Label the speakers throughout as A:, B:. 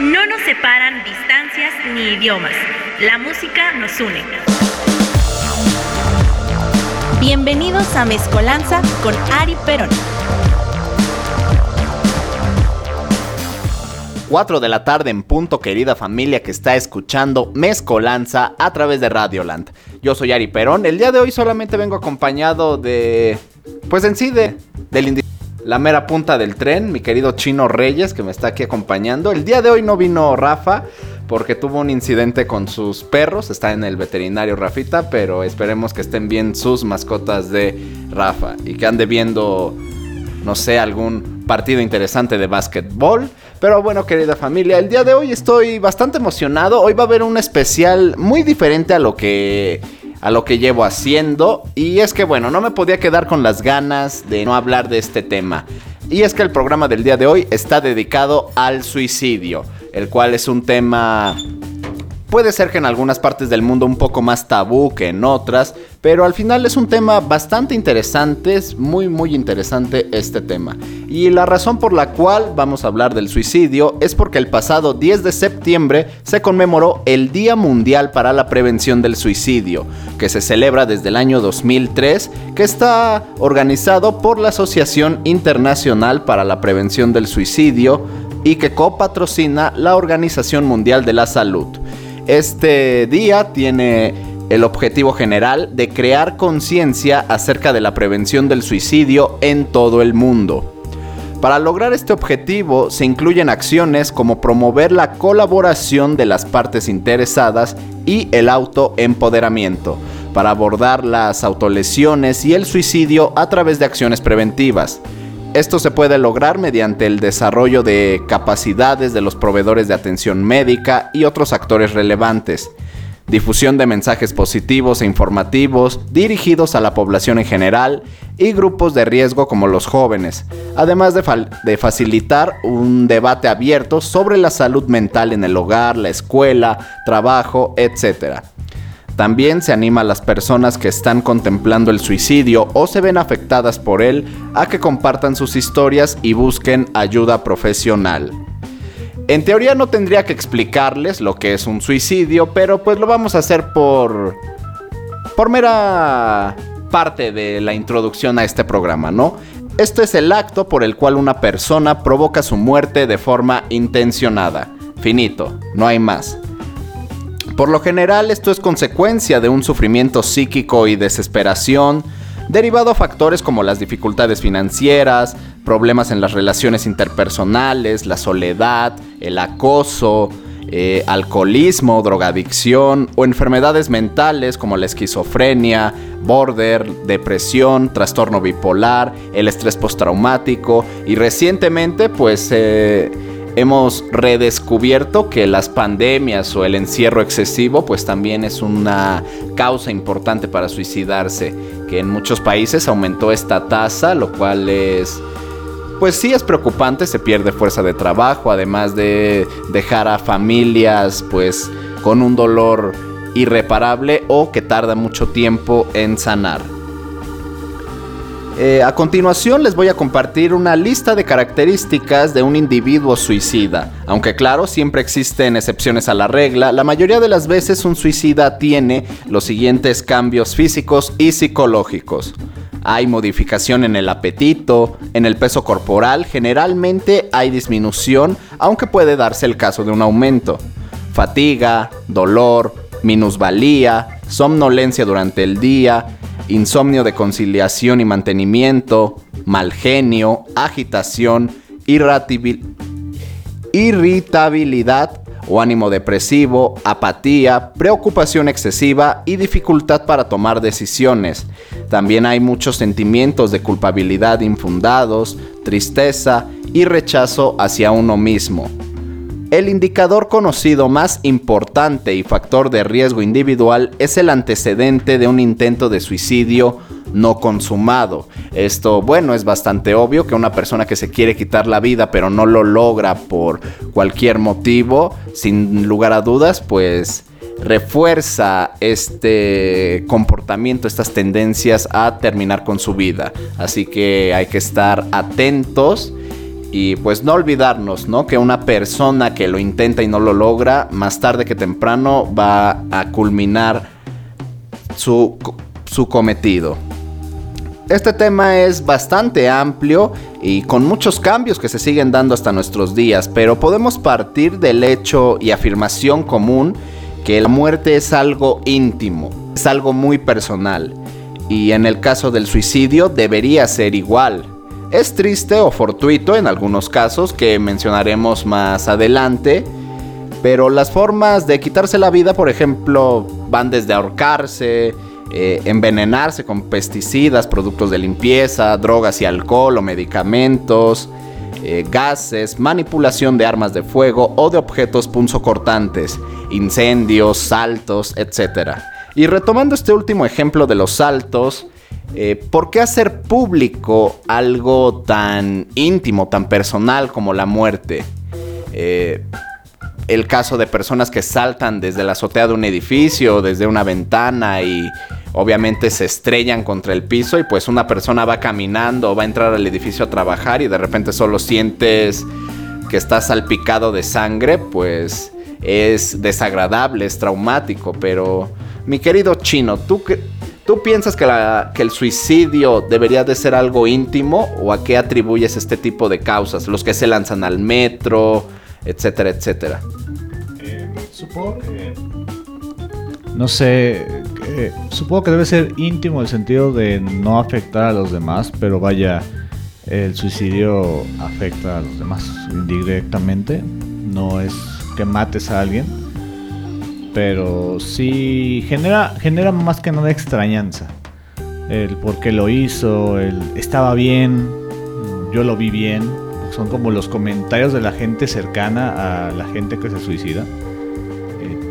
A: No nos separan distancias ni idiomas. La música nos une. Bienvenidos a Mezcolanza con Ari Perón.
B: 4 de la tarde en punto, querida familia que está escuchando Mezcolanza a través de Radioland. Yo soy Ari Perón. El día de hoy solamente vengo acompañado de. Pues en sí, de. Del la mera punta del tren, mi querido Chino Reyes, que me está aquí acompañando. El día de hoy no vino Rafa porque tuvo un incidente con sus perros. Está en el veterinario Rafita, pero esperemos que estén bien sus mascotas de Rafa y que ande viendo, no sé, algún partido interesante de básquetbol. Pero bueno, querida familia, el día de hoy estoy bastante emocionado. Hoy va a haber un especial muy diferente a lo que a lo que llevo haciendo. Y es que bueno, no me podía quedar con las ganas de no hablar de este tema. Y es que el programa del día de hoy está dedicado al suicidio, el cual es un tema Puede ser que en algunas partes del mundo un poco más tabú que en otras, pero al final es un tema bastante interesante, es muy muy interesante este tema. Y la razón por la cual vamos a hablar del suicidio es porque el pasado 10 de septiembre se conmemoró el Día Mundial para la Prevención del Suicidio, que se celebra desde el año 2003, que está organizado por la Asociación Internacional para la Prevención del Suicidio y que copatrocina la Organización Mundial de la Salud. Este día tiene el objetivo general de crear conciencia acerca de la prevención del suicidio en todo el mundo. Para lograr este objetivo se incluyen acciones como promover la colaboración de las partes interesadas y el autoempoderamiento, para abordar las autolesiones y el suicidio a través de acciones preventivas. Esto se puede lograr mediante el desarrollo de capacidades de los proveedores de atención médica y otros actores relevantes, difusión de mensajes positivos e informativos dirigidos a la población en general y grupos de riesgo como los jóvenes, además de, facilitar un debate abierto sobre la salud mental en el hogar, la escuela, trabajo, etc. También se anima a las personas que están contemplando el suicidio o se ven afectadas por él a que compartan sus historias y busquen ayuda profesional. En teoría no tendría que explicarles lo que es un suicidio, pero pues lo vamos a hacer por por mera parte de la introducción a este programa, ¿no? Este es el acto por el cual una persona provoca su muerte de forma intencionada. Finito, no hay más. Por lo general esto es consecuencia de un sufrimiento psíquico y desesperación, derivado a factores como las dificultades financieras, problemas en las relaciones interpersonales, la soledad, el acoso, eh, alcoholismo, drogadicción o enfermedades mentales como la esquizofrenia, border, depresión, trastorno bipolar, el estrés postraumático y recientemente pues... Eh, hemos redescubierto que las pandemias o el encierro excesivo pues también es una causa importante para suicidarse, que en muchos países aumentó esta tasa, lo cual es pues sí es preocupante, se pierde fuerza de trabajo, además de dejar a familias pues con un dolor irreparable o que tarda mucho tiempo en sanar. Eh, a continuación les voy a compartir una lista de características de un individuo suicida. Aunque claro, siempre existen excepciones a la regla, la mayoría de las veces un suicida tiene los siguientes cambios físicos y psicológicos. Hay modificación en el apetito, en el peso corporal, generalmente hay disminución, aunque puede darse el caso de un aumento. Fatiga, dolor, minusvalía, somnolencia durante el día, insomnio de conciliación y mantenimiento, mal genio, agitación, irritabilidad o ánimo depresivo, apatía, preocupación excesiva y dificultad para tomar decisiones. También hay muchos sentimientos de culpabilidad infundados, tristeza y rechazo hacia uno mismo. El indicador conocido más importante y factor de riesgo individual es el antecedente de un intento de suicidio no consumado. Esto, bueno, es bastante obvio que una persona que se quiere quitar la vida pero no lo logra por cualquier motivo, sin lugar a dudas, pues refuerza este comportamiento, estas tendencias a terminar con su vida. Así que hay que estar atentos Y pues no olvidarnos, ¿no? Que una persona que lo intenta y no lo logra, más tarde que temprano va a culminar su, su cometido. Este tema es bastante amplio y con muchos cambios que se siguen dando hasta nuestros días, pero podemos partir del hecho y afirmación común que la muerte es algo íntimo, es algo muy personal y en el caso del suicidio debería ser igual. Es triste o fortuito en algunos casos que mencionaremos más adelante, pero las formas de quitarse la vida, por ejemplo, van desde ahorcarse, eh, envenenarse con pesticidas, productos de limpieza, drogas y alcohol o medicamentos, eh, gases, manipulación de armas de fuego o de objetos punzocortantes, incendios, saltos, etc. Y retomando este último ejemplo de los saltos, eh, ¿por qué hacer público algo tan íntimo, tan personal como la muerte? el caso de personas que saltan desde la azotea de un edificio, desde una ventana y obviamente se estrellan contra el piso y pues una persona va caminando, va a entrar al edificio a trabajar y de repente solo sientes que está salpicado de sangre, pues es desagradable, es traumático, pero mi querido chino, ¿tú, ¿tú piensas que, que el suicidio debería de ser algo íntimo o a qué atribuyes este tipo de causas? Los que se lanzan al metro, etcétera, etcétera.
C: Eh, supongo que... No sé, eh, supongo que debe ser íntimo el sentido de no afectar a los demás, pero vaya, el suicidio afecta a los demás indirectamente. No es que mates a alguien, pero sí genera, genera más que nada extrañanza. El por qué lo hizo, el estaba bien, yo lo vi bien. Son como los comentarios de la gente cercana a la gente que se suicida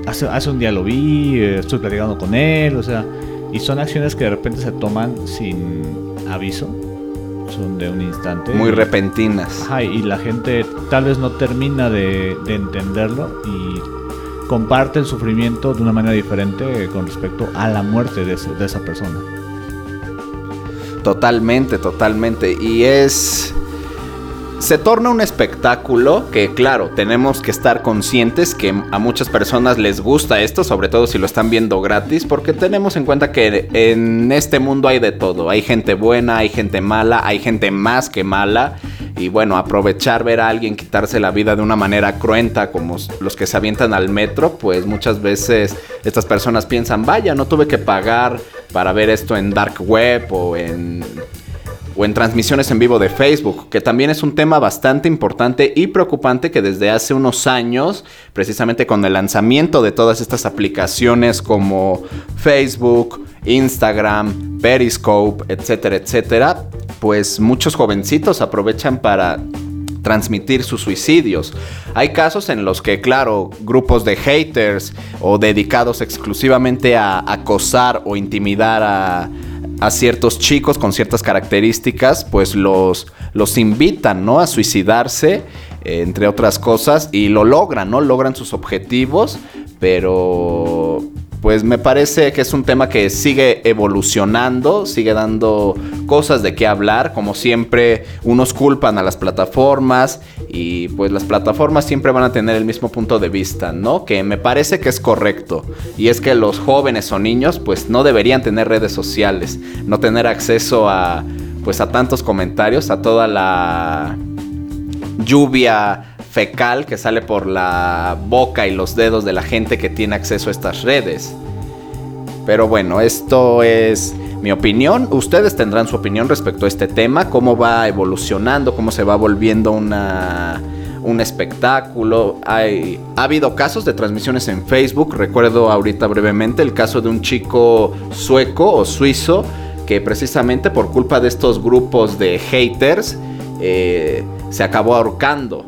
C: hace, un día lo vi, eh, estoy platicando con él, o sea, y son acciones que de repente se toman sin aviso, son de un instante.
B: Muy repentinas.
C: Ajá, y la gente tal vez no termina de, entenderlo y comparte el sufrimiento de una manera diferente con respecto a la muerte de, de esa persona.
B: Totalmente, totalmente. Y es se torna un espectáculo que, claro, tenemos que estar conscientes que a muchas personas les gusta esto, sobre todo si lo están viendo gratis, porque tenemos en cuenta que en este mundo hay de todo. Hay gente buena, hay gente mala, hay gente más que mala. Y bueno, aprovechar ver a alguien quitarse la vida de una manera cruenta, como los que se avientan al metro, pues muchas veces estas personas piensan, vaya, no tuve que pagar para ver esto en dark web o en o en transmisiones en vivo de Facebook, que también es un tema bastante importante y preocupante que desde hace unos años, precisamente con el lanzamiento de todas estas aplicaciones como Facebook, Instagram, Periscope, etcétera, etcétera, pues muchos jovencitos aprovechan para transmitir sus suicidios. Hay casos en los que, claro, grupos de haters o dedicados exclusivamente a acosar o intimidar a, ciertos chicos con ciertas características, pues los, los invitan, ¿no? A suicidarse, entre otras cosas, y lo logran, ¿no? Logran sus objetivos, pero pues me parece que es un tema que sigue evolucionando, sigue dando cosas de qué hablar. Como siempre, unos culpan a las plataformas y pues las plataformas siempre van a tener el mismo punto de vista, ¿no? Que me parece que es correcto. Y es que los jóvenes o niños pues no deberían tener redes sociales, no tener acceso a pues a tantos comentarios, a toda la lluvia fecal que sale por la boca y los dedos de la gente que tiene acceso a estas redes. Pero bueno, esto es mi opinión. Ustedes tendrán su opinión respecto a este tema, cómo va evolucionando, cómo se va volviendo una, un espectáculo. Hay, ha habido casos de transmisiones en Facebook. Recuerdo ahorita brevemente el caso de un chico sueco o suizo que precisamente por culpa de estos grupos de haters eh, se acabó ahorcando.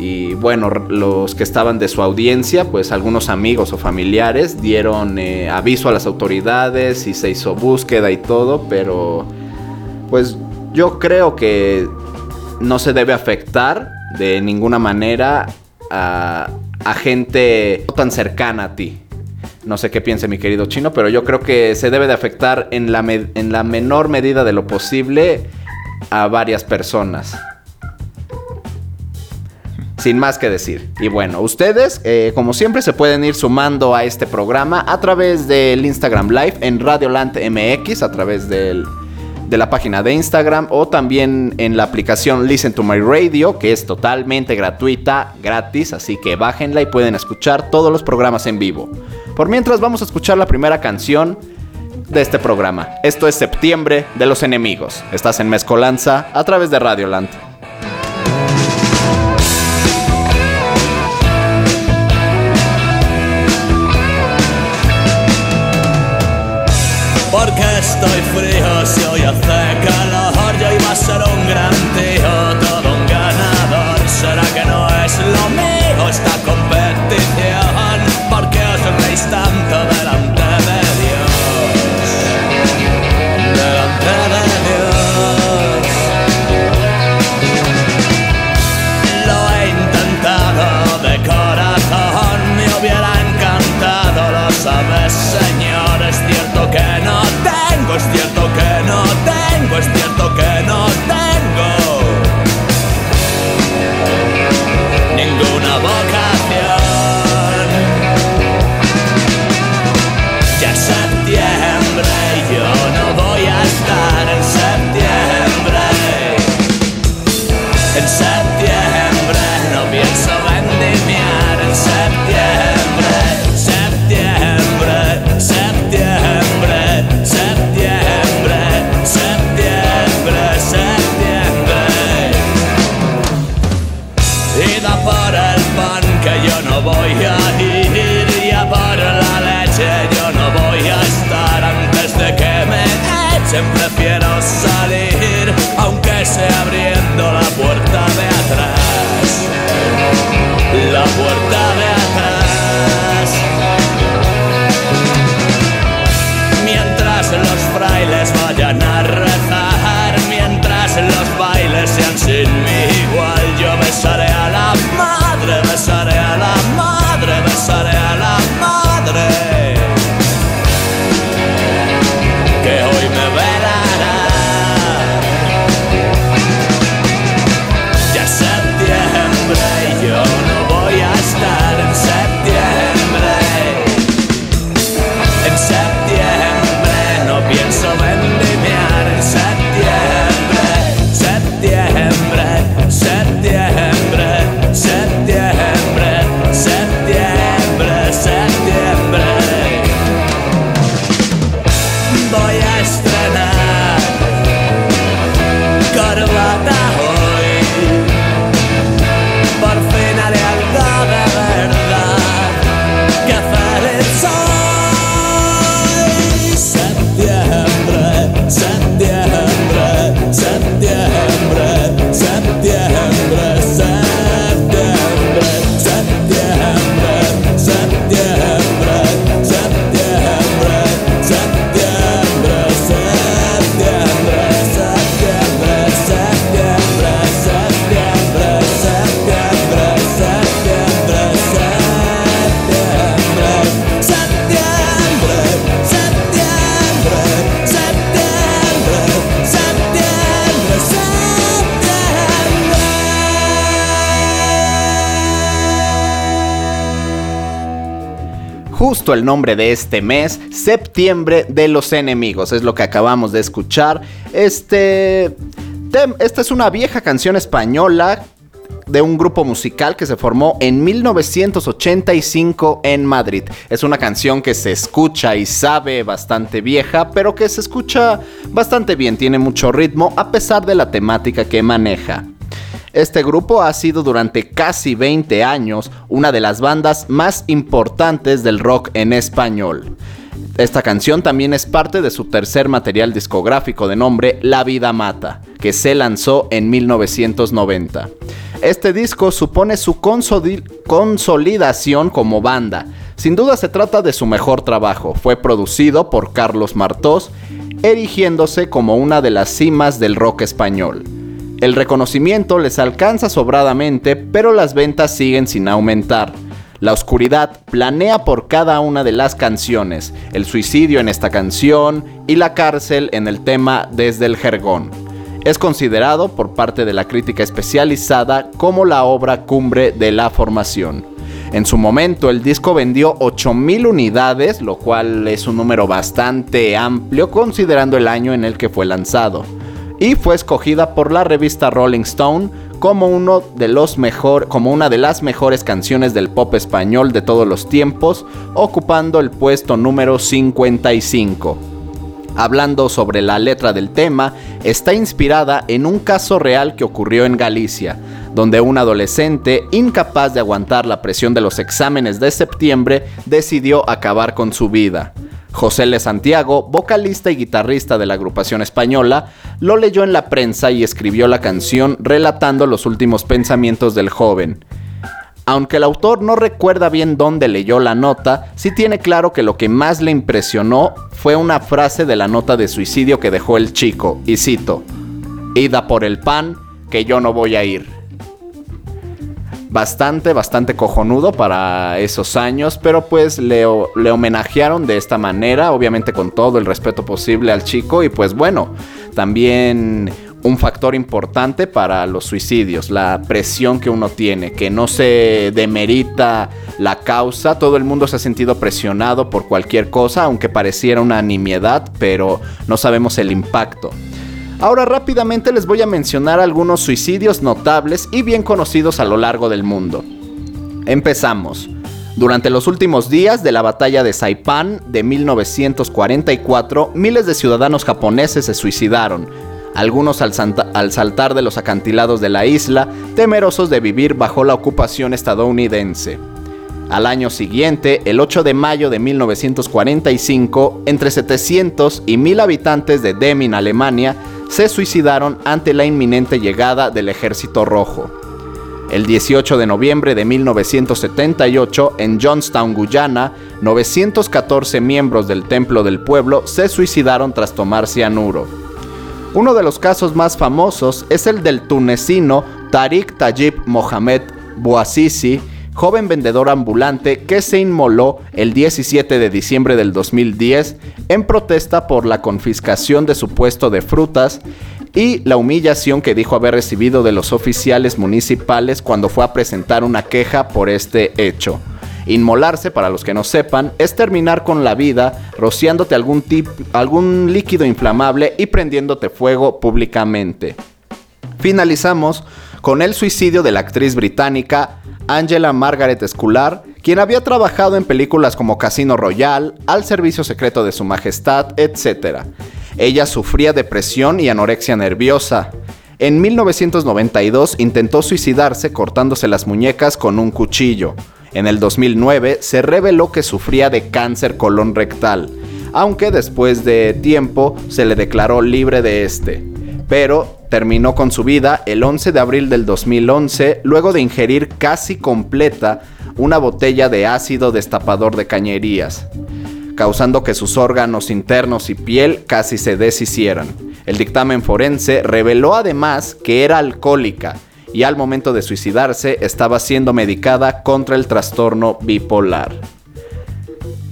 B: Y bueno, los que estaban de su audiencia, pues algunos amigos o familiares dieron eh, aviso a las autoridades y se hizo búsqueda y todo, pero pues yo creo que no se debe afectar de ninguna manera a, gente no tan cercana a ti. No sé qué piense mi querido chino, pero yo creo que se debe de afectar en la, en la menor medida de lo posible a varias personas. Sin más que decir. Y bueno, ustedes, eh, como siempre, se pueden ir sumando a este programa a través del Instagram Live en Radioland MX, a través de la página de Instagram o también en la aplicación Listen to My Radio, que es totalmente gratuita, gratis, así que bájenla y pueden escuchar todos los programas en vivo. Por mientras, vamos a escuchar la primera canción de este programa. Esto es Septiembre de los Enemigos. Estás en Mezcolanza a través de Radioland.
D: coração. El
B: nombre de este mes, Septiembre de los Enemigos, es lo que acabamos de escuchar. Este, esta es una vieja canción española de un grupo musical que se formó en 1985 en Madrid. Es una canción que se escucha y sabe bastante vieja, pero que se escucha bastante bien, tiene mucho ritmo a pesar de la temática que maneja. Este grupo ha sido durante casi 20 años una de las bandas más importantes del rock en español. Esta canción también es parte de su tercer material discográfico de nombre La Vida Mata, que se lanzó en 1990. Este disco supone su consoli- consolidación como banda. Sin duda se trata de su mejor trabajo. Fue producido por Carlos Martós, erigiéndose como una de las cimas del rock español. El reconocimiento les alcanza sobradamente, pero las ventas siguen sin aumentar. La oscuridad planea por cada una de las canciones, el suicidio en esta canción y la cárcel en el tema Desde el Jergón. Es considerado por parte de la crítica especializada como la obra cumbre de la formación. En su momento el disco vendió 8.000 unidades, lo cual es un número bastante amplio considerando el año en el que fue lanzado. Y fue escogida por la revista Rolling Stone como, uno de los mejor, como una de las mejores canciones del pop español de todos los tiempos, ocupando el puesto número 55 hablando sobre la letra del tema, está inspirada en un caso real que ocurrió en Galicia, donde un adolescente, incapaz de aguantar la presión de los exámenes de septiembre, decidió acabar con su vida. José Le Santiago, vocalista y guitarrista de la agrupación española, lo leyó en la prensa y escribió la canción relatando los últimos pensamientos del joven. Aunque el autor no recuerda bien dónde leyó la nota, sí tiene claro que lo que más le impresionó fue una frase de la nota de suicidio que dejó el chico, y cito, Ida por el pan, que yo no voy a ir bastante, bastante cojonudo para esos años, pero pues le, le, homenajearon de esta manera, obviamente con todo el respeto posible al chico y pues bueno, también un factor importante para los suicidios, la presión que uno tiene, que no se demerita la causa, todo el mundo se ha sentido presionado por cualquier cosa, aunque pareciera una nimiedad, pero no sabemos el impacto. Ahora rápidamente les voy a mencionar algunos suicidios notables y bien conocidos a lo largo del mundo. Empezamos. Durante los últimos días de la batalla de Saipan de 1944, miles de ciudadanos japoneses se suicidaron, algunos al, al, saltar de los acantilados de la isla, temerosos de vivir bajo la ocupación estadounidense. Al año siguiente, el 8 de mayo de 1945, entre 700 y 1000 habitantes de Demmin, Alemania, se suicidaron ante la inminente llegada del Ejército Rojo. El 18 de noviembre de 1978, en Johnstown, Guyana, 914 miembros del Templo del Pueblo se suicidaron tras tomar cianuro. Uno de los casos más famosos es el del tunecino Tariq Tajib Mohamed Bouazizi, joven vendedor ambulante que se inmoló el 17 de diciembre del 2010 en protesta por la confiscación de su puesto de frutas y la humillación que dijo haber recibido de los oficiales municipales cuando fue a presentar una queja por este hecho. Inmolarse, para los que no sepan, es terminar con la vida rociándote algún, algún líquido inflamable y prendiéndote fuego públicamente. Finalizamos con el suicidio de la actriz británica Angela Margaret Scular, quien había trabajado en películas como Casino Royale, Al Servicio Secreto de Su Majestad, etc. Ella sufría depresión y anorexia nerviosa. En 1992 intentó suicidarse cortándose las muñecas con un cuchillo. En el 2009 se reveló que sufría de cáncer colon rectal, aunque después de tiempo se le declaró libre de este. Pero terminó con su vida el 11 de abril del 2011 luego de ingerir casi completa una botella de ácido destapador de cañerías, causando que sus órganos internos y piel casi se deshicieran. El dictamen forense reveló además que era alcohólica y al momento de suicidarse estaba siendo medicada contra el trastorno bipolar.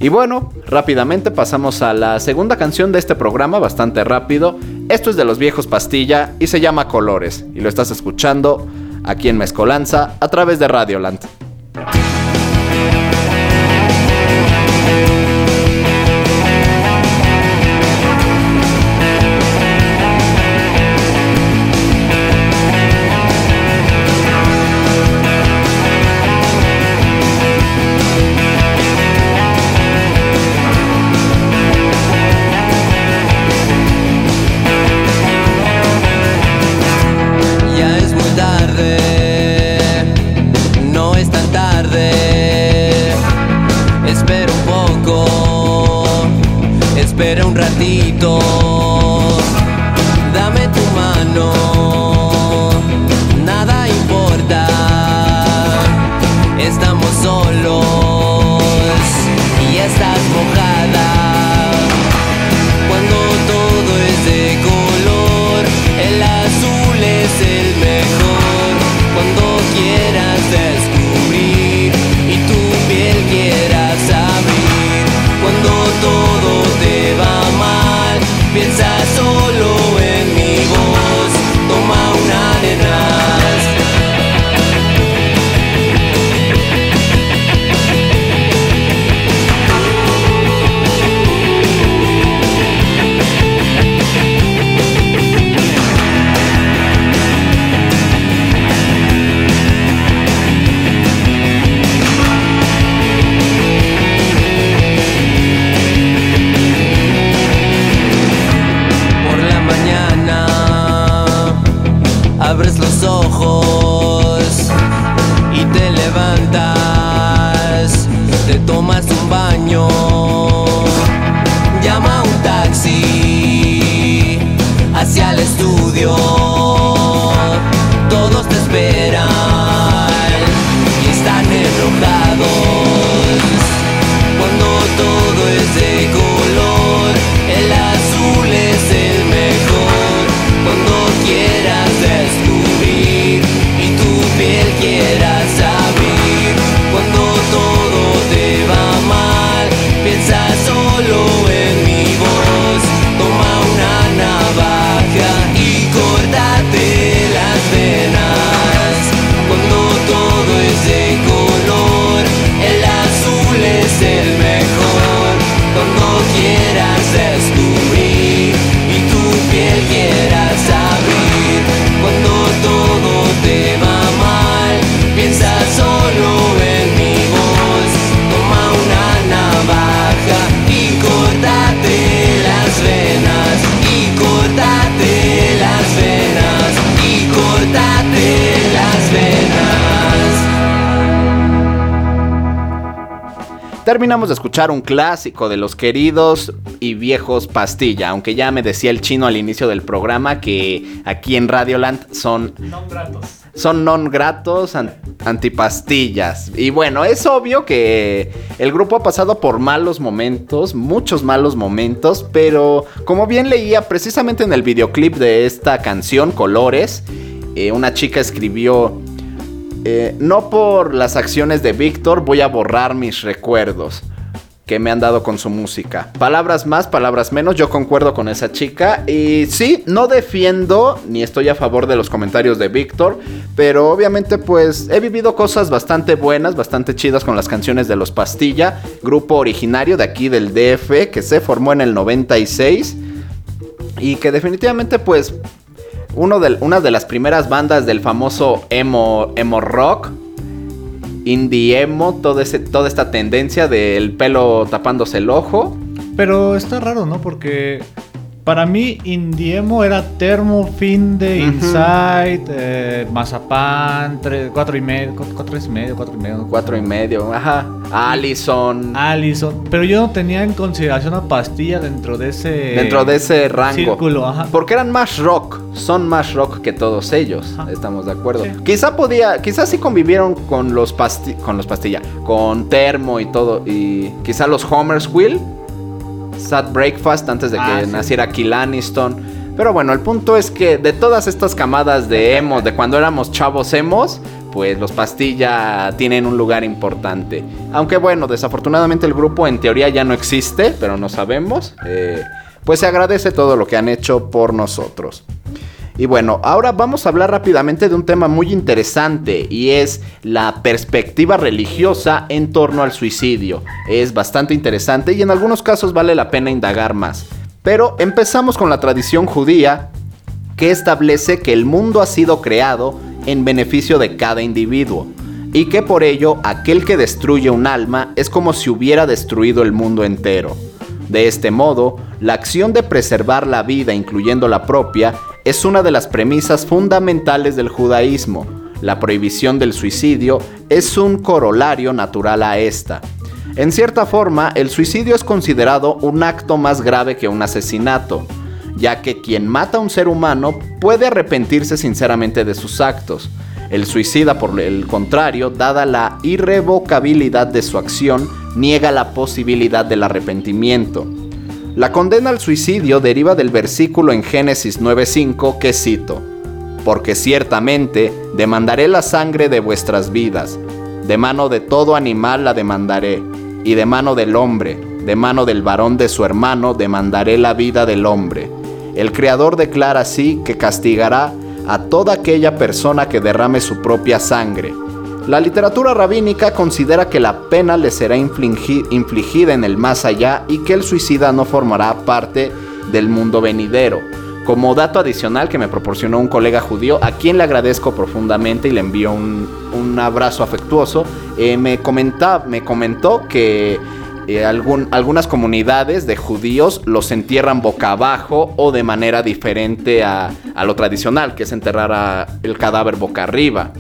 B: Y bueno, rápidamente pasamos a la segunda canción de este programa, bastante rápido. Esto es de los viejos Pastilla y se llama Colores. Y lo estás escuchando aquí en Mezcolanza a través de Radioland. Terminamos de escuchar un clásico de los queridos y viejos Pastilla, aunque ya me decía el chino al inicio del programa que aquí en Radioland son son non gratos an- antipastillas. Y bueno, es obvio que el grupo ha pasado por malos momentos, muchos malos momentos, pero como bien leía precisamente en el videoclip de esta canción, Colores, eh, una chica escribió, eh, no por las acciones de Víctor voy a borrar mis recuerdos que me han dado con su música. Palabras más, palabras menos, yo concuerdo con esa chica. Y sí, no defiendo ni estoy a favor de los comentarios de Víctor, pero obviamente pues he vivido cosas bastante buenas, bastante chidas con las canciones de Los Pastilla, grupo originario de aquí del DF que se formó en el 96 y que definitivamente pues uno de, una de las primeras bandas del famoso emo, emo rock indie emo, ese, toda esta tendencia del pelo tapándose el ojo.
C: Pero está raro, ¿no? Porque para mí Indiemo era Termo, Finde,
B: Ujú.
C: Inside, eh, Mazapán, tres, cuatro y medio, cu- cuatro y medio, cuatro y medio.
B: Cuatro y medio, ajá. Allison.
C: Allison. Pero yo no tenía en consideración a Pastilla dentro de ese...
B: dentro de ese rango.
C: Círculo, ajá.
B: Porque eran más rock, son más rock que todos ellos,
C: Ajá.
B: estamos de acuerdo.
C: Sí.
B: Quizá podía, quizás sí convivieron con los pasti con los pastilla, con Termo y todo y quizá los Homer's Will, Sad Breakfast antes de que
C: Ah, sí.
B: naciera Kill Aniston. Pero bueno, el punto es que de todas estas camadas de emo, de cuando éramos chavos emos, pues los pastilla tienen un lugar importante. Aunque bueno, desafortunadamente el grupo en teoría ya no existe, pero no sabemos. Eh, pues se agradece todo lo que han hecho por nosotros. Y bueno, ahora vamos a hablar rápidamente de un tema muy interesante y es la perspectiva religiosa en torno al suicidio. Es bastante interesante y en algunos casos vale la pena indagar más. Pero empezamos con la tradición judía que establece que el mundo ha sido creado en beneficio de cada individuo y que por ello aquel que destruye un alma es como si hubiera destruido el mundo entero. De este modo, la acción de preservar la vida, incluyendo la propia, es una de las premisas fundamentales del judaísmo. La prohibición del suicidio es un corolario natural a esta. En cierta forma, el suicidio es considerado un acto más grave que un asesinato, ya que quien mata a un ser humano puede arrepentirse sinceramente de sus actos. El suicida, por el contrario, dada la irrevocabilidad de su acción, niega la posibilidad del arrepentimiento. La condena al suicidio deriva del versículo en Génesis 9:5 que cito, Porque ciertamente demandaré la sangre de vuestras vidas, de mano de todo animal la demandaré, y de mano del hombre, de mano del varón de su hermano demandaré la vida del hombre. El Creador declara así que castigará a toda aquella persona que derrame su propia sangre. La literatura rabínica considera que la pena le será infligi- infligida en el más allá y que el suicida no formará parte del mundo venidero. Como dato adicional que me proporcionó un colega judío, a quien le agradezco profundamente y le envío un, un abrazo afectuoso, eh, me, me comentó que eh, algunas comunidades de judíos los entierran boca abajo o de manera diferente a, lo tradicional, que es enterrar el cadáver boca arriba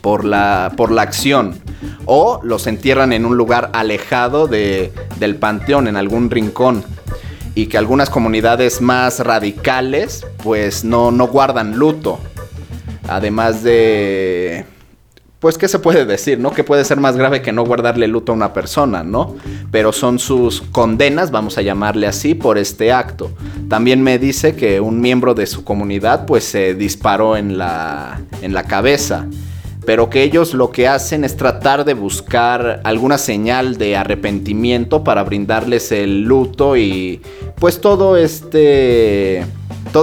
B: por la, por la acción. o los entierran en un lugar alejado de, del panteón, en algún rincón. Y que algunas comunidades más radicales pues no, no guardan luto. Además de pues, ¿qué se puede decir, no? Que puede ser más grave que no guardarle luto a una persona, ¿no? Pero son sus condenas, vamos a llamarle así, por este acto. También me dice que un miembro de su comunidad, pues, se disparó en la, en la cabeza. Pero que ellos lo que hacen es tratar de buscar alguna señal de arrepentimiento para brindarles el luto y, pues, todo este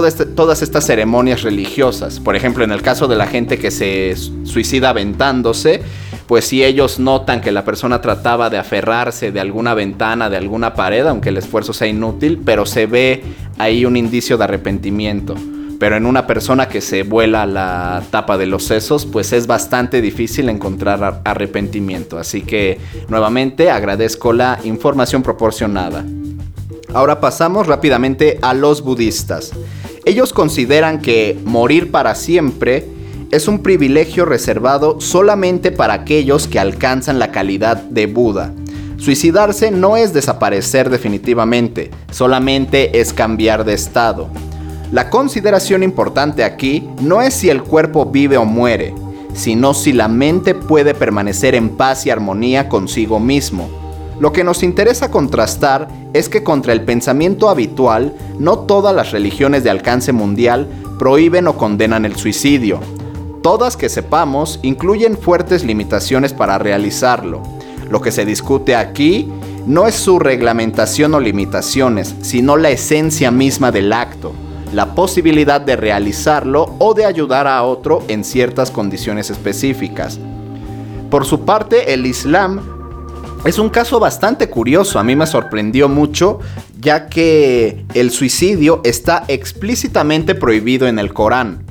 B: este, todas estas ceremonias religiosas. Por ejemplo, en el caso de la gente que se suicida aventándose, pues si ellos notan que la persona trataba de aferrarse de alguna ventana, de alguna pared, aunque el esfuerzo sea inútil, pero se ve ahí un indicio de arrepentimiento. Pero en una persona que se vuela la tapa de los sesos, pues es bastante difícil encontrar arrepentimiento. Así que nuevamente agradezco la información proporcionada. Ahora pasamos rápidamente a los budistas. Ellos consideran que morir para siempre es un privilegio reservado solamente para aquellos que alcanzan la calidad de Buda. Suicidarse no es desaparecer definitivamente, solamente es cambiar de estado. La consideración importante aquí no es si el cuerpo vive o muere, sino si la mente puede permanecer en paz y armonía consigo mismo. Lo que nos interesa contrastar es que contra el pensamiento habitual, no todas las religiones de alcance mundial prohíben o condenan el suicidio. Todas que sepamos incluyen fuertes limitaciones para realizarlo. Lo que se discute aquí no es su reglamentación o limitaciones, sino la esencia misma del acto, la posibilidad de realizarlo o de ayudar a otro en ciertas condiciones específicas. Por su parte, el Islam es un caso bastante curioso, a mí me sorprendió mucho, ya que el suicidio está explícitamente prohibido en el Corán.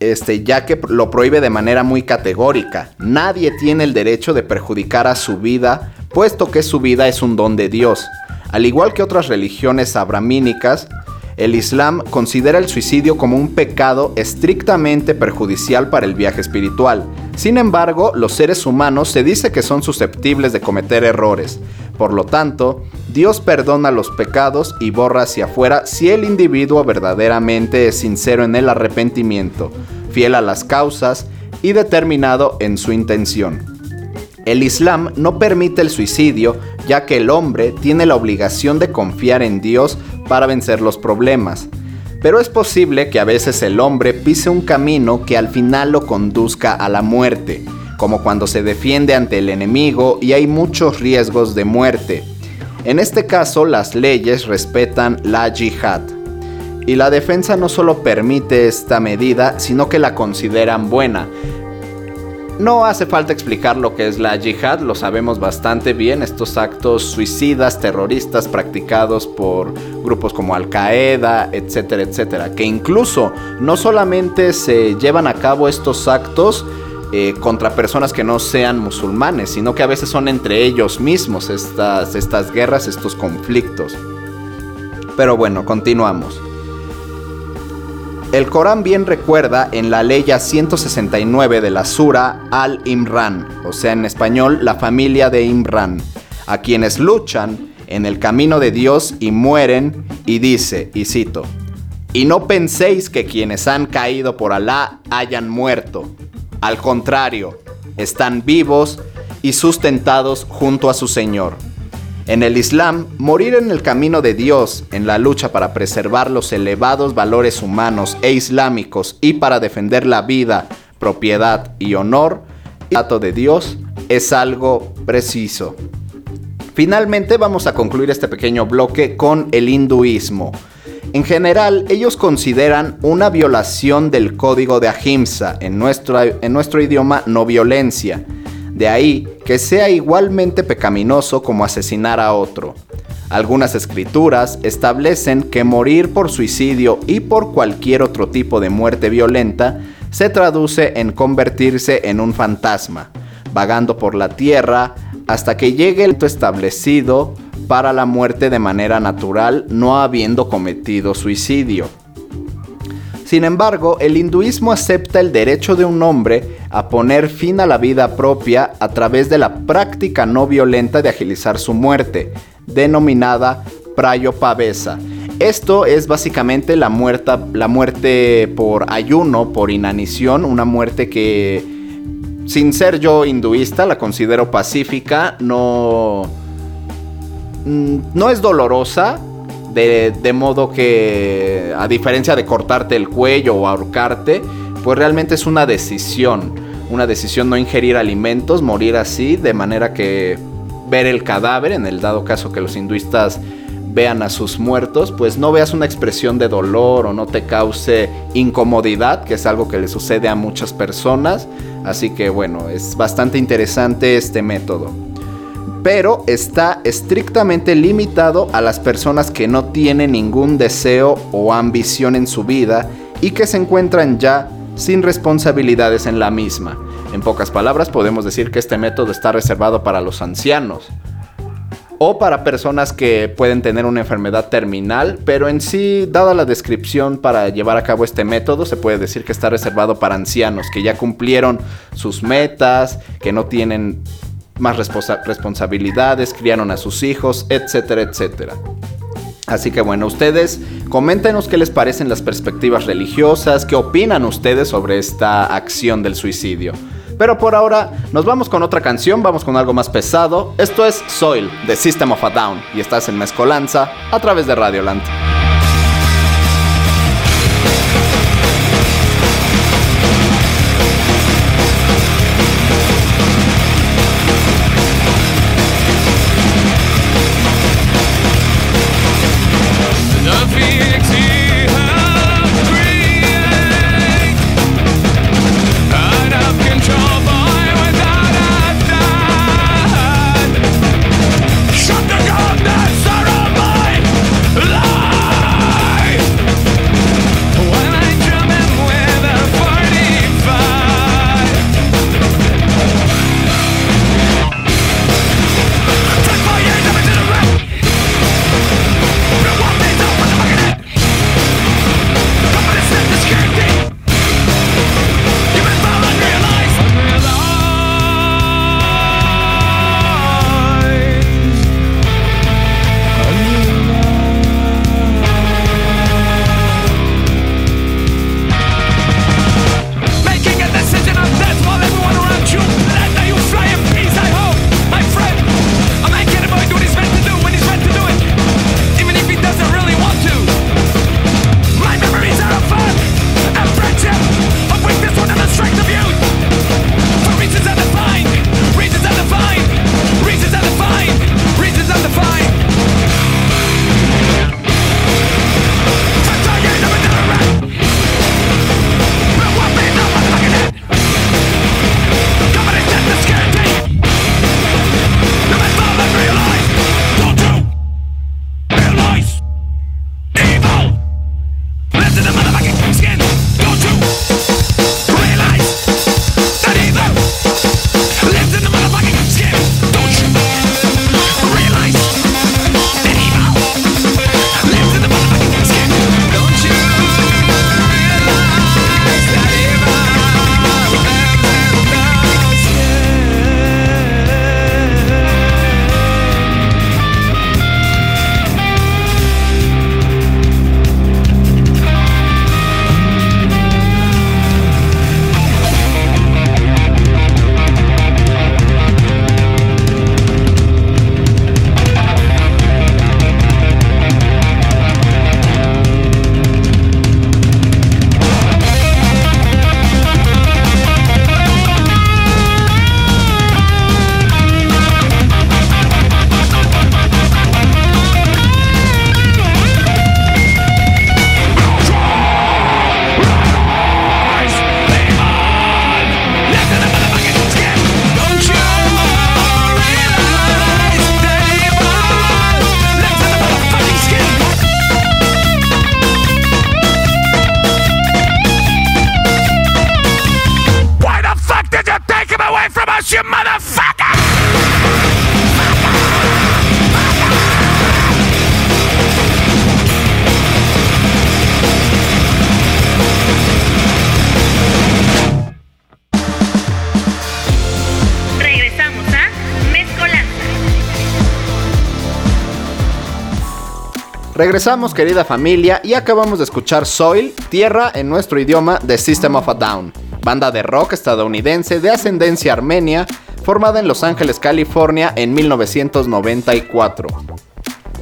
B: Este, ya que lo prohíbe de manera muy categórica. Nadie tiene el derecho de perjudicar a su vida, puesto que su vida es un don de Dios. Al igual que otras religiones abramínicas, el Islam considera el suicidio como un pecado estrictamente perjudicial para el viaje espiritual. Sin embargo, los seres humanos se dice que son susceptibles de cometer errores. Por lo tanto, Dios perdona los pecados y borra hacia afuera si el individuo verdaderamente es sincero en el arrepentimiento, fiel a las causas y determinado en su intención. El Islam no permite el suicidio ya que el hombre tiene la obligación de confiar en Dios para vencer los problemas. Pero es posible que a veces el hombre pise un camino que al final lo conduzca a la muerte, como cuando se defiende ante el enemigo y hay muchos riesgos de muerte. En este caso, las leyes respetan la yihad. Y la defensa no solo permite esta medida, sino que la consideran buena, no hace falta explicar lo que es la yihad, lo sabemos bastante bien, estos actos suicidas, terroristas practicados por grupos como Al Qaeda, etcétera, etcétera, que incluso no solamente se llevan a cabo estos actos eh, contra personas que no sean musulmanes, sino que a veces son entre ellos mismos estas, estas guerras, estos conflictos. Pero bueno, continuamos. El Corán bien recuerda en la ley 169 de la Sura Al-Imran, o sea en español la familia de Imran, a quienes luchan en el camino de Dios y mueren, y dice, y cito, y no penséis que quienes han caído por Alá hayan muerto, al contrario, están vivos y sustentados junto a su Señor. En el Islam, morir en el camino de Dios, en la lucha para preservar los elevados valores humanos e islámicos y para defender la vida, propiedad y honor, dato de Dios, es algo preciso. Finalmente vamos a concluir este pequeño bloque con el hinduismo. En general, ellos consideran una violación del código de Ahimsa, en nuestro, en nuestro idioma no violencia, de ahí que sea igualmente pecaminoso como asesinar a otro. Algunas escrituras establecen que morir por suicidio y por cualquier otro tipo de muerte violenta se traduce en convertirse en un fantasma, vagando por la tierra hasta que llegue el establecido para la muerte de manera natural no habiendo cometido suicidio. Sin embargo, el hinduismo acepta el derecho de un hombre a poner fin a la vida propia a través de la práctica no violenta de agilizar su muerte, denominada prayopavesa. Esto es básicamente la, la muerte por ayuno, por inanición, una muerte que, sin ser yo hinduista, la considero pacífica, no, mm, no es dolorosa, de, de, modo que, a diferencia de cortarte el cuello o ahorcarte, pues realmente es una decisión. Una decisión no ingerir alimentos, morir así, de manera que ver el cadáver, en el dado caso que los hinduistas vean a sus muertos, pues no veas una expresión de dolor o no te cause incomodidad, que es algo que le sucede a muchas personas. Así que bueno, es bastante interesante este método. Pero está estrictamente limitado a las personas que no tienen ningún deseo o ambición en su vida y que se encuentran ya sin responsabilidades en la misma. En pocas palabras, podemos decir que este método está reservado para los ancianos o para personas que pueden tener una enfermedad terminal, pero en sí, dada la descripción para llevar a cabo este método, se puede decir que está reservado para ancianos que ya cumplieron sus metas, que no tienen más responsabilidades, criaron a sus hijos, etcétera, etcétera. Así que bueno, ustedes coméntenos qué les parecen las perspectivas religiosas, qué opinan ustedes sobre esta acción del suicidio. Pero por ahora nos vamos con otra canción, vamos con algo más pesado. Esto es Soil de System of a Down y estás en Mezcolanza a través de Radioland. Regresamos querida familia y acabamos de escuchar Soil, Tierra en nuestro idioma de System of a Down, banda de rock estadounidense de ascendencia armenia formada en Los Ángeles, California en 1994.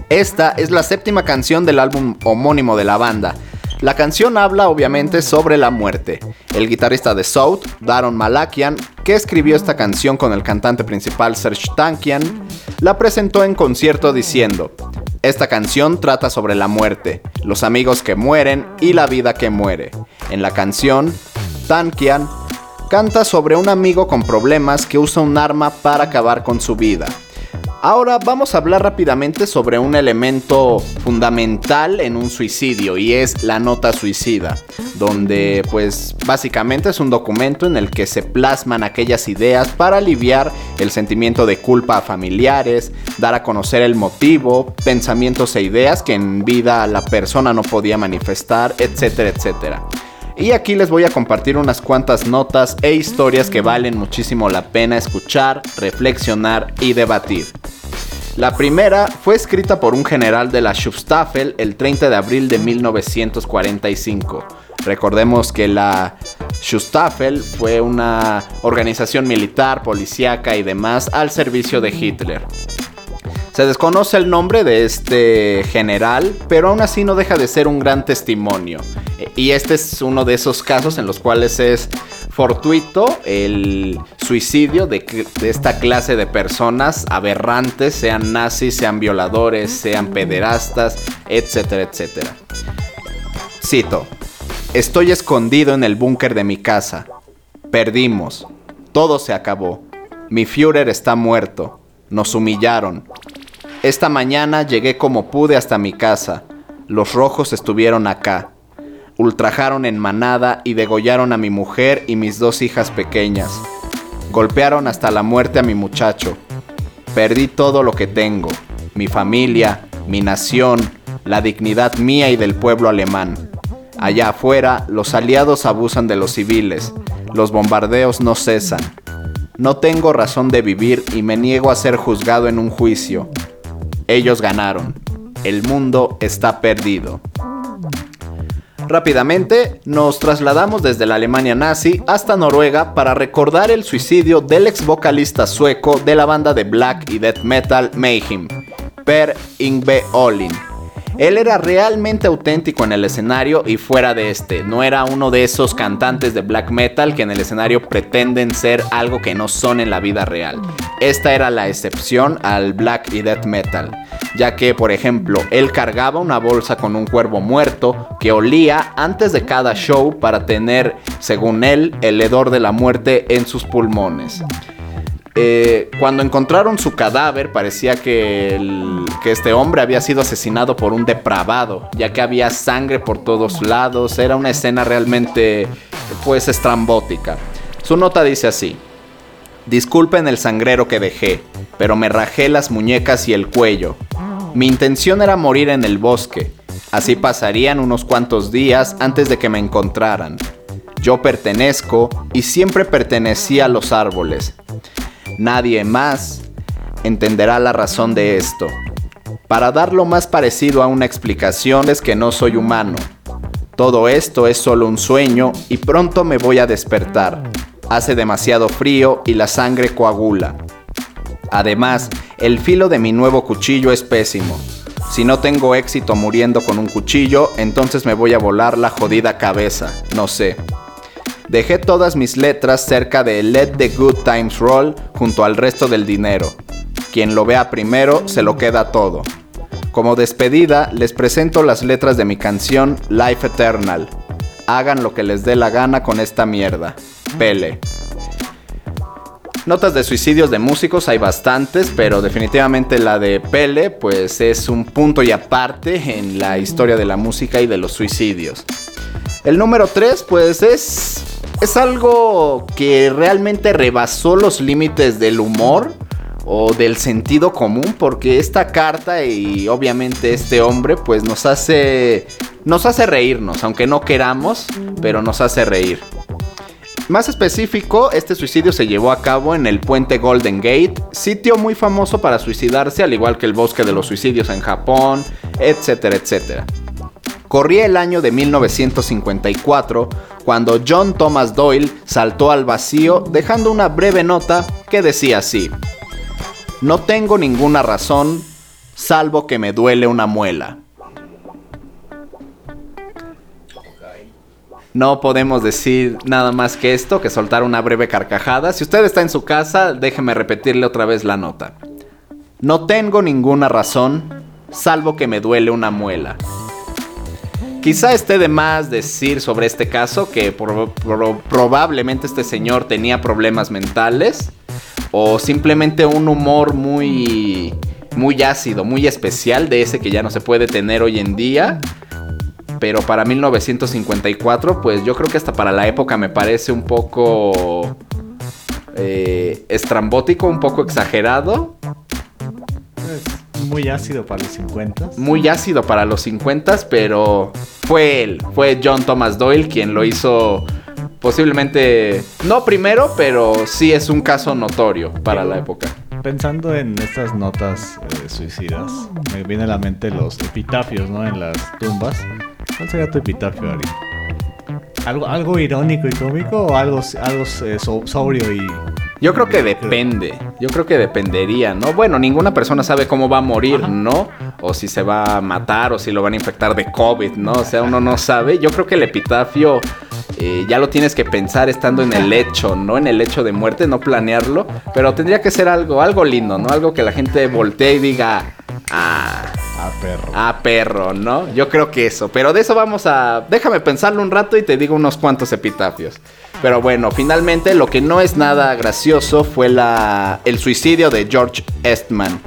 B: Esta es la séptima canción del álbum homónimo de la banda. La canción habla obviamente sobre la muerte. El guitarrista de South, Daron Malakian, que escribió esta canción con el cantante principal Serge Tankian, la presentó en concierto diciendo, esta canción trata sobre la muerte, los amigos que mueren y la vida que muere. En la canción, Tankian canta sobre un amigo con problemas que usa un arma para acabar con su vida. Ahora vamos a hablar rápidamente sobre un elemento fundamental en un suicidio y es la nota suicida, donde pues básicamente es un documento en el que se plasman aquellas ideas para aliviar el sentimiento de culpa a familiares, dar a conocer el motivo, pensamientos e ideas que en vida la persona no podía manifestar, etcétera, etcétera. Y aquí les voy a compartir unas cuantas notas e historias que valen muchísimo la pena escuchar, reflexionar y debatir. La primera fue escrita por un general de la Schutzstaffel el 30 de abril de 1945. Recordemos que la Schutzstaffel fue una organización militar, policíaca y demás al servicio de Hitler. Se desconoce el nombre de este general, pero aún así no deja de ser un gran testimonio. Y este es uno de esos casos en los cuales es fortuito el suicidio de, esta clase de personas aberrantes, sean nazis, sean violadores, sean pederastas, etcétera, etcétera. Cito, estoy escondido en el búnker de mi casa. Perdimos. Todo se acabó. Mi Führer está muerto. Nos humillaron. Esta mañana llegué como pude hasta mi casa. Los rojos estuvieron acá. Ultrajaron en manada y degollaron a mi mujer y mis dos hijas pequeñas. Golpearon hasta la muerte a mi muchacho. Perdí todo lo que tengo, mi familia, mi nación, la dignidad mía y del pueblo alemán. Allá afuera, los aliados abusan de los civiles, los bombardeos no cesan. No tengo razón de vivir y me niego a ser juzgado en un juicio. Ellos ganaron. El mundo está perdido. Rápidamente nos trasladamos desde la Alemania nazi hasta Noruega para recordar el suicidio del ex vocalista sueco de la banda de black y death metal Mayhem, Per Ingve Olin. Él era realmente auténtico en el escenario y fuera de este. No era uno de esos cantantes de black metal que en el escenario pretenden ser algo que no son en la vida real. Esta era la excepción al black y death metal, ya que, por ejemplo, él cargaba una bolsa con un cuervo muerto que olía antes de cada show para tener, según él, el hedor de la muerte en sus pulmones. Eh, cuando encontraron su cadáver parecía que, este hombre había sido asesinado por un depravado, ya que había sangre por todos lados, era una escena realmente pues estrambótica. Su nota dice así, disculpen el sangrero que dejé, pero me rajé las muñecas y el cuello. Mi intención era morir en el bosque, así pasarían unos cuantos días antes de que me encontraran. Yo pertenezco y siempre pertenecí a los árboles. Nadie más entenderá la razón de esto. Para darlo más parecido a una explicación es que no soy humano. Todo esto es solo un sueño y pronto me voy a despertar. Hace demasiado frío y la sangre coagula. Además, el filo de mi nuevo cuchillo es pésimo. Si no tengo éxito muriendo con un cuchillo, entonces me voy a volar la jodida cabeza. No sé. Dejé todas mis letras cerca de Let the Good Times Roll junto al resto del dinero. Quien lo vea primero se lo queda todo. Como despedida, les presento las letras de mi canción Life Eternal. Hagan lo que les dé la gana con esta mierda. Pele. Notas de suicidios de músicos hay bastantes, pero definitivamente la de Pele pues es un punto y aparte en la historia de la música y de los suicidios. El número 3 pues es es algo que realmente rebasó los límites del humor o del sentido común porque esta carta y obviamente este hombre pues nos hace nos hace reírnos, aunque no queramos, pero nos hace reír. más específico, este suicidio se llevó a cabo en el puente Golden Gate, sitio muy famoso para suicidarse, al igual que el bosque de los suicidios en Japón, etcétera, etcétera. Corría el año de 1954 cuando John Thomas Doyle saltó al vacío dejando una breve nota que decía así. No tengo ninguna razón salvo que me duele una muela. No podemos decir nada más que esto, que soltar una breve carcajada. Si usted está en su casa, déjeme repetirle otra vez la nota. No tengo ninguna razón, salvo que me duele una muela. Quizá esté de más decir sobre este caso que probablemente este señor tenía problemas mentales o simplemente un humor muy muy ácido, muy especial de ese que ya no se puede tener hoy en día pero para 1954, pues yo creo que hasta para la época me parece un poco eh, estrambótico, un poco exagerado.
C: Muy ácido para los 50.
B: Muy ácido para los 50, pero fue él, fue John Thomas Doyle quien lo hizo posiblemente, no primero, pero sí es un caso notorio para la época.
C: Pensando en estas notas eh, suicidas, me viene a la mente los epitafios, ¿no? En las tumbas. ¿Cuál sería tu epitafio, Ari? ¿Algo, ¿Algo irónico y cómico o algo, algo eh, sobrio y
B: yo creo que depende. Yo creo que dependería, ¿no? Bueno, ninguna persona sabe cómo va a morir, ¿no? O si se va a matar o si lo van a infectar de COVID, ¿no? O sea, uno no sabe. Yo creo que el epitafio eh, ya lo tienes que pensar estando en el hecho, ¿no? En el hecho de muerte, no planearlo. Pero tendría que ser algo, algo lindo, ¿no? Algo que la gente voltee y diga, ah,
C: a perro.
B: A perro, ¿no? Yo creo que eso. Pero de eso vamos a. Déjame pensarlo un rato y te digo unos cuantos epitafios. Pero bueno, finalmente lo que no es nada gracioso fue el suicidio de George Eastman.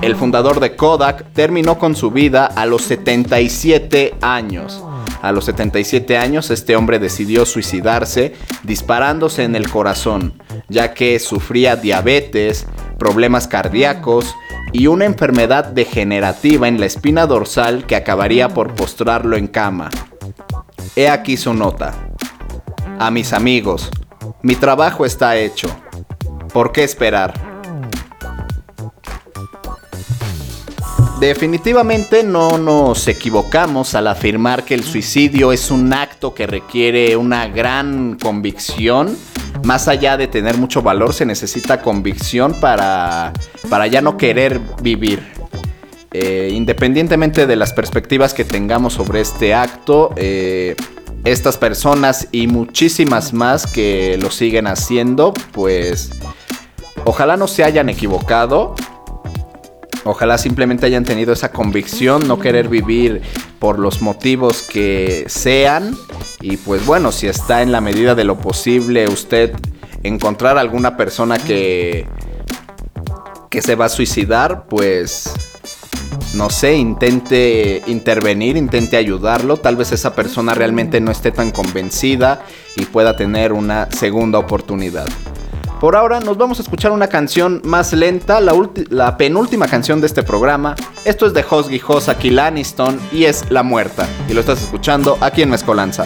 B: El fundador de Kodak terminó con su vida a los 77 años. A los 77 años este hombre decidió suicidarse disparándose en el corazón, ya que sufría diabetes, problemas cardíacos y una enfermedad degenerativa en la espina dorsal que acabaría por postrarlo en cama. He aquí su nota. A mis amigos, mi trabajo está hecho. ¿Por qué esperar? Definitivamente no nos equivocamos al afirmar que el suicidio es un acto que requiere una gran convicción. Más allá de tener mucho valor, se necesita convicción para, para ya no querer vivir. Eh, independientemente de las perspectivas que tengamos sobre este acto, eh, estas personas y muchísimas más que lo siguen haciendo, pues ojalá no se hayan equivocado Ojalá simplemente hayan tenido esa convicción, no querer vivir por los motivos que sean. Y pues bueno, si está en la medida de lo posible usted encontrar alguna persona que, que se va a suicidar, pues no sé, intente intervenir, intente ayudarlo. Tal vez esa persona realmente no esté tan convencida y pueda tener una segunda oportunidad. Por ahora nos vamos a escuchar una canción más lenta, la, penúltima canción de este programa. Esto es de Hosgy Hosaki Laniston y es La Muerta. Y lo estás escuchando aquí en Mezcolanza.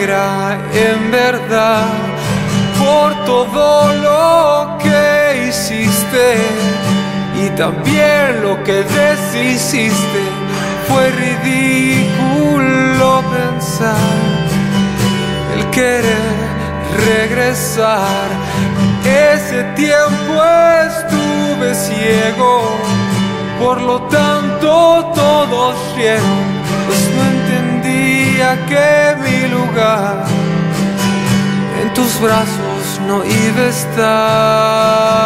E: Alegra en verdad por todo lo que hiciste. Y también lo que deshiciste. Fue ridículo pensar el querer regresar. Ese tiempo estuve ciego. Por lo tanto todos rieron, pues no que mi lugar en tus brazos no iba a estar.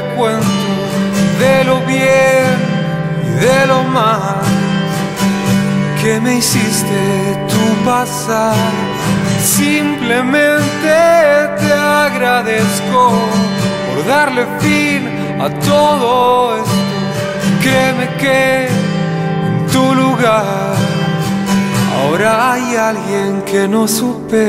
E: Un recuento de lo bien y de lo mal que me hiciste tú pasar. Simplemente te agradezco por darle fin a todo esto. Créeme que en tu lugar Ahora hay alguien que no supe.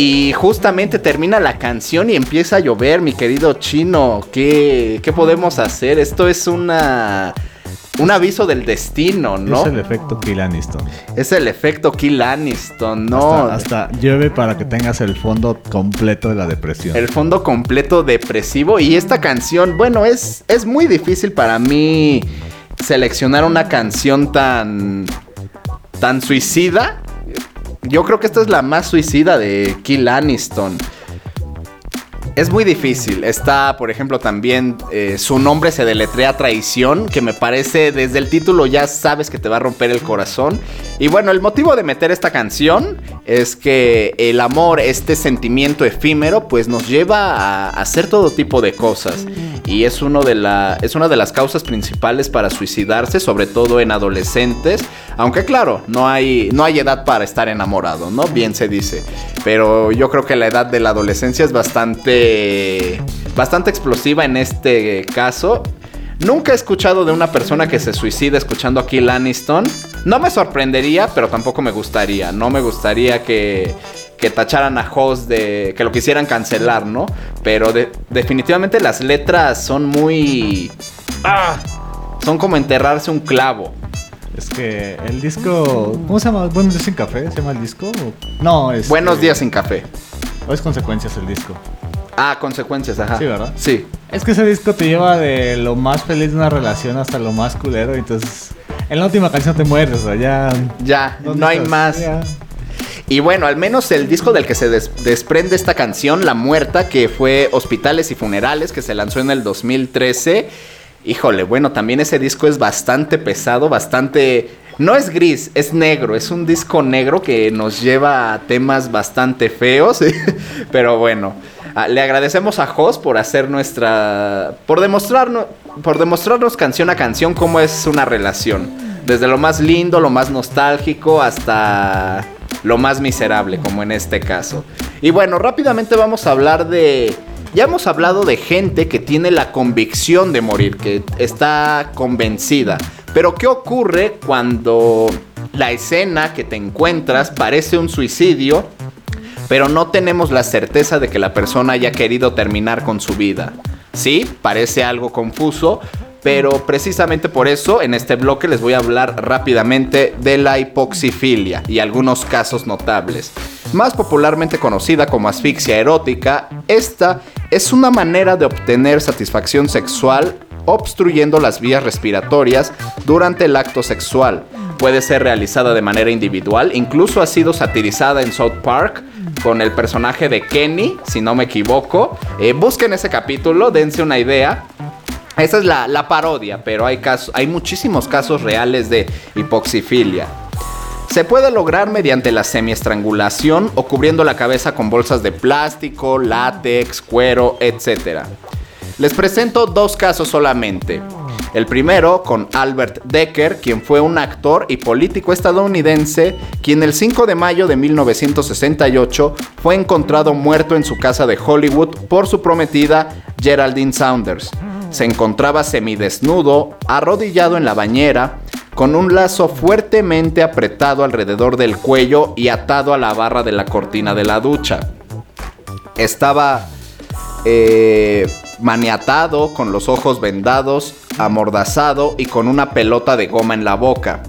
B: Y justamente termina la canción y empieza a llover, mi querido chino. ¿Qué, qué podemos hacer? Esto es una... Un aviso del destino, ¿no?
C: Es el efecto Kill Aniston.
B: Es el efecto Kill Aniston, ¿no?
C: Hasta, hasta llueve para que tengas el fondo completo de la depresión.
B: El fondo completo depresivo. Y esta canción, bueno, es, es muy difícil para mí seleccionar una canción tan. tan suicida. Yo creo que esta es la más suicida de Kill Aniston. Es muy difícil. Está, por ejemplo, también eh, su nombre se deletrea traición, que me parece desde el título ya sabes que te va a romper el corazón. Y bueno, el motivo de meter esta canción es que el amor, este sentimiento efímero, pues nos lleva a hacer todo tipo de cosas. Y es, uno de la, es una de las causas principales para suicidarse, sobre todo en adolescentes. Aunque claro, no hay, no hay edad para estar enamorado, ¿no? Bien se dice. Pero yo creo que la edad de la adolescencia es bastante, bastante explosiva en este caso. Nunca he escuchado de una persona que se suicida escuchando aquí Lanniston. No me sorprendería, pero tampoco me gustaría. No me gustaría que, que tacharan a Hoss de. que lo quisieran cancelar, ¿no? Pero de- definitivamente las letras son muy. ¡Ah! Son como enterrarse un clavo.
C: Es que el disco. ¿Cómo se llama? Buenos días sin café. ¿Se llama el disco? ¿O- No, es.
B: Buenos
C: eh,
B: días sin café.
C: ¿O es consecuencias el disco?
B: Ah, consecuencias, ajá.
C: Sí, ¿verdad?
B: Sí.
C: Es que ese disco te lleva de lo más feliz de una relación hasta lo más culero. Entonces, en la última canción te mueres, o sea, ya.
B: Ya,
C: ¿dónde
B: no hay más.
C: Ya.
B: Y bueno, al menos el disco del que se des- desprende esta canción, La Muerta, que fue Hospitales y Funerales, que se lanzó en el 2013. Híjole, bueno, también ese disco es bastante pesado, bastante... No es gris, es negro, es un disco negro que nos lleva a temas bastante feos, pero bueno, le agradecemos a Jos por hacer nuestra... por demostrarnos, por demostrarnos canción a canción cómo es una relación. Desde lo más lindo, lo más nostálgico, hasta lo más miserable, como en este caso. Y bueno, rápidamente vamos a hablar de... Ya hemos hablado de gente que tiene la convicción de morir, que está convencida. Pero ¿qué ocurre cuando la escena que te encuentras parece un suicidio, pero no tenemos la certeza de que la persona haya querido terminar con su vida? Sí, parece algo confuso, pero precisamente por eso en este bloque les voy a hablar rápidamente de la hipoxifilia y algunos casos notables. Más popularmente conocida como asfixia erótica, esta es una manera de obtener satisfacción sexual obstruyendo las vías respiratorias durante el acto sexual. Puede ser realizada de manera individual, incluso ha sido satirizada en South Park con el personaje de Kenny, si no me equivoco. Eh, busquen ese capítulo, dense una idea. Esa es la, parodia, pero hay, casos, hay muchísimos casos reales de hipoxifilia. Se puede lograr mediante la semiestrangulación o cubriendo la cabeza con bolsas de plástico, látex, cuero, etc. Les presento dos casos solamente. El primero con Albert Decker, quien fue un actor y político estadounidense, quien el 5 de mayo de 1968 fue encontrado muerto en su casa de Hollywood por su prometida Geraldine Saunders. Se encontraba semidesnudo, arrodillado en la bañera, con un lazo fuertemente apretado alrededor del cuello y atado a la barra de la cortina de la ducha. Estaba eh, maniatado, con los ojos vendados, amordazado y con una pelota de goma en la boca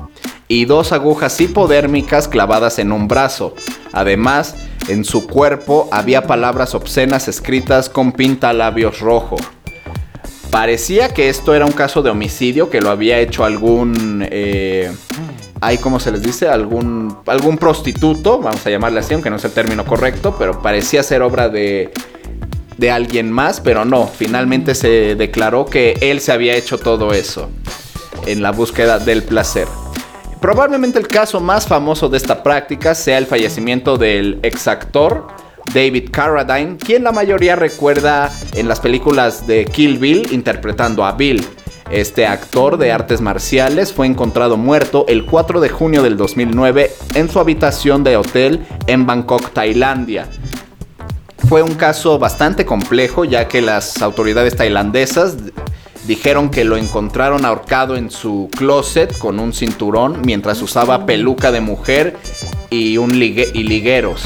B: y dos agujas hipodérmicas clavadas en un brazo. Además, en su cuerpo había palabras obscenas escritas con pinta labios rojo. Parecía que esto era un caso de homicidio que lo había hecho algún... Eh, se les dice, algún, algún prostituto, vamos a llamarle así, aunque no es el término correcto, pero parecía ser obra de, de alguien más, pero no, finalmente se declaró que él se había hecho todo eso en la búsqueda del placer. Probablemente el caso más famoso de esta práctica sea el fallecimiento del exactor David Carradine, quien la mayoría recuerda en las películas de Kill Bill interpretando a Bill. Este actor de artes marciales fue encontrado muerto el 4 de junio del 2009 en su habitación de hotel en Bangkok, Tailandia. Fue un caso bastante complejo ya que las autoridades tailandesas Dijeron que lo encontraron ahorcado en su closet con un cinturón mientras usaba peluca de mujer y, un y ligueros.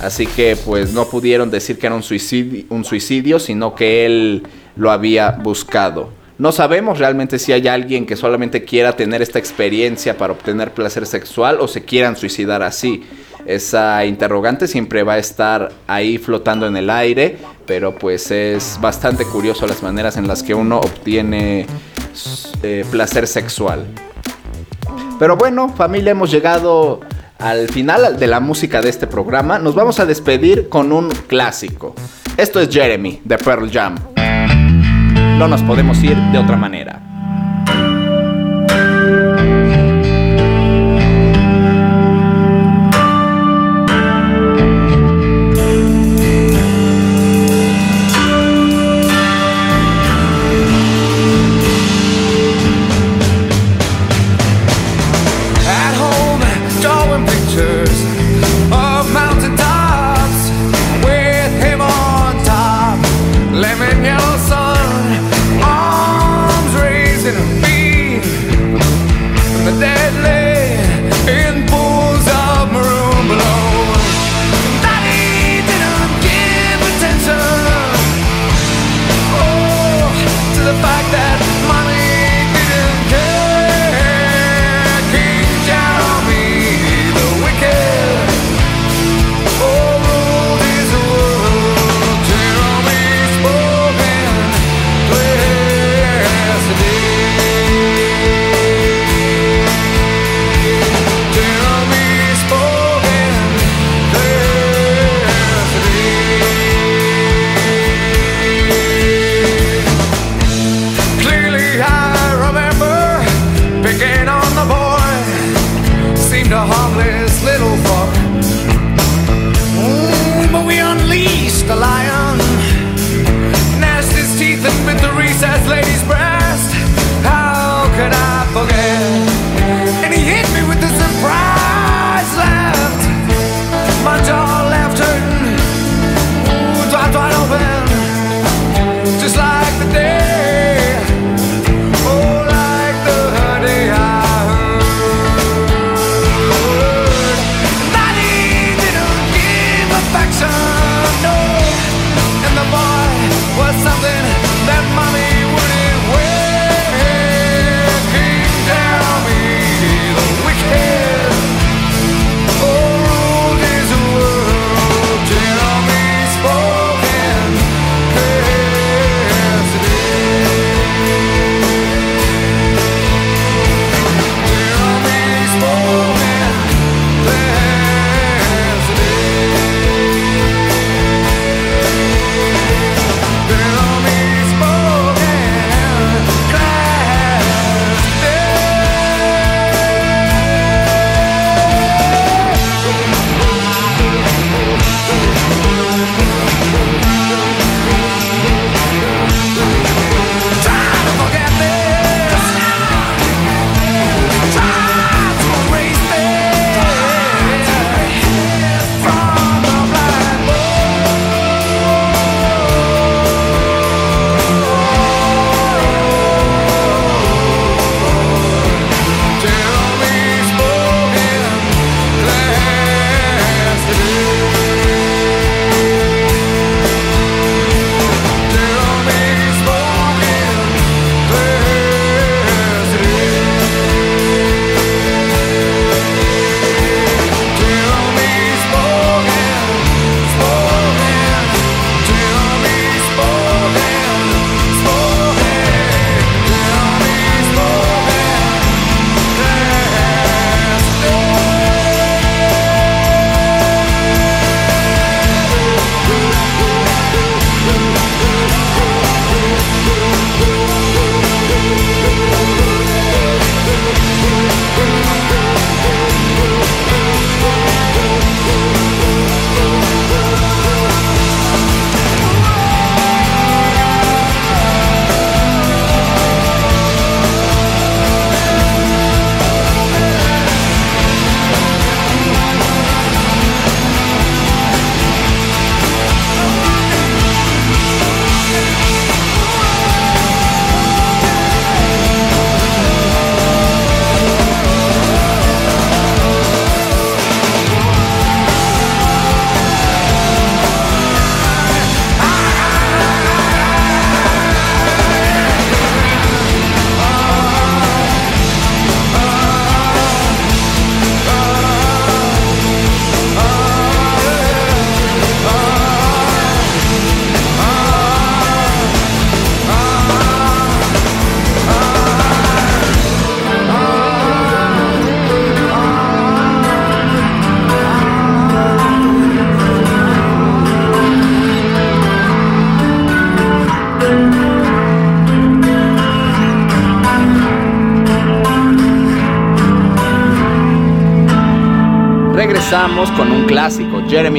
B: Así que pues no pudieron decir que era un suicidio, un suicidio, sino que él lo había buscado. No sabemos realmente si hay alguien que solamente quiera tener esta experiencia para obtener placer sexual o se quieran suicidar así esa interrogante siempre va a estar ahí flotando en el aire, pero pues es bastante curioso las maneras en las que uno obtiene eh, placer sexual. Pero bueno, familia, hemos llegado al final de la música de este programa. Nos vamos a despedir con un clásico. Esto es Jeremy de Pearl Jam. No nos podemos ir de otra manera.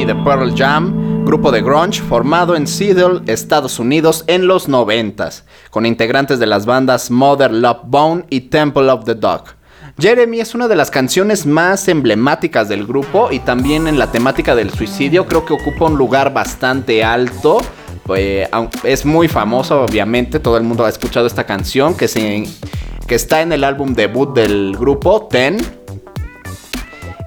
B: De Pearl Jam, grupo de grunge formado en Seattle, Estados Unidos en los 90 con integrantes de las bandas Mother Love Bone y Temple of the Dog. Jeremy es una de las canciones más emblemáticas del grupo y también en la temática del suicidio creo que ocupa un lugar bastante alto. Eh, es muy famoso, obviamente, todo el mundo ha escuchado esta canción que está en el álbum debut del grupo, Ten,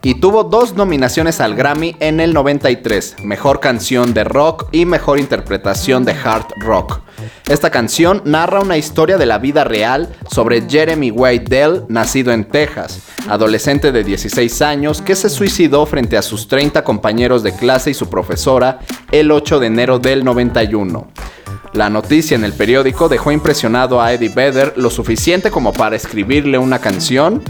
B: y tuvo dos nominaciones al Grammy en el 93, Mejor Canción de Rock y Mejor Interpretación de Hard Rock. Esta canción narra una historia de la vida real sobre Jeremy Wade Dell, nacido en Texas, adolescente de 16 años que se suicidó frente a sus 30 compañeros de clase y su profesora el 8 de enero del 91. La noticia en el periódico dejó impresionado a Eddie Vedder lo suficiente como para escribirle una canción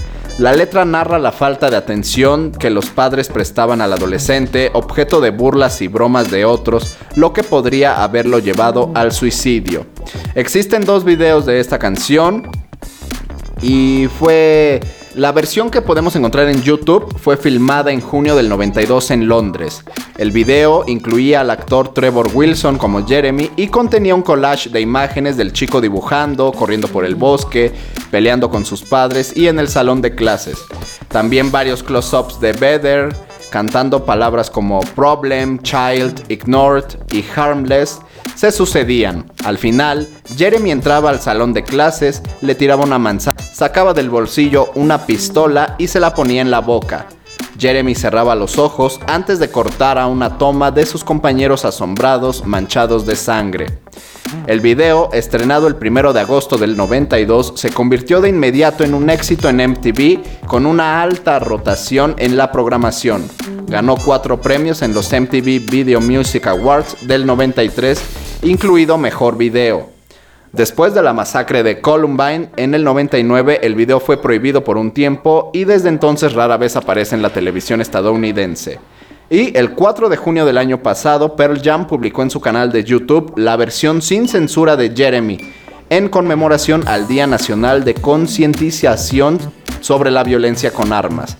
B: la letra narra la falta de atención que los padres prestaban al adolescente, objeto de burlas y bromas de otros, lo que podría haberlo llevado al suicidio. Existen dos videos de esta canción y fue la versión que podemos encontrar en YouTube fue filmada en junio del 92 en Londres. El video incluía al actor Trevor Wilson como Jeremy y contenía un collage de imágenes del chico dibujando, corriendo por el bosque, peleando con sus padres y en el salón de clases. También varios close-ups de Vedder cantando palabras como problem, child, ignored y harmless se sucedían. Al final, Jeremy entraba al salón de clases, le tiraba una manzana sacaba del bolsillo una pistola y se la ponía en la boca. Jeremy cerraba los ojos antes de cortar a una toma de sus compañeros asombrados manchados de sangre. El video, estrenado el 1 de agosto del 92, se convirtió de inmediato en un éxito en MTV con una alta rotación en la programación. Ganó cuatro premios en los MTV Video Music Awards del 93, incluido Mejor Video. Después de la masacre de Columbine, en el 99 el video fue prohibido por un tiempo y desde entonces rara vez aparece en la televisión estadounidense. Y el 4 de junio del año pasado, Pearl Jam publicó en su canal de YouTube la versión sin censura de Jeremy, en conmemoración al Día Nacional de Concientización sobre la Violencia con Armas.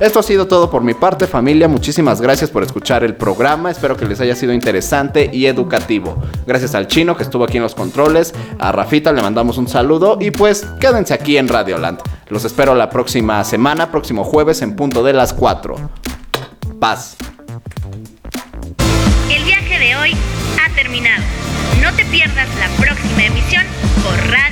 B: Esto ha sido todo por mi parte, familia. Muchísimas gracias por escuchar el programa. Espero que les haya sido interesante y educativo. Gracias al chino que estuvo aquí en los controles. A Rafita le mandamos un saludo. Y pues quédense aquí en Radioland. Los espero la próxima semana, próximo jueves en punto de las 4. Paz.
A: El viaje de hoy ha terminado. No te pierdas la próxima emisión por Radio.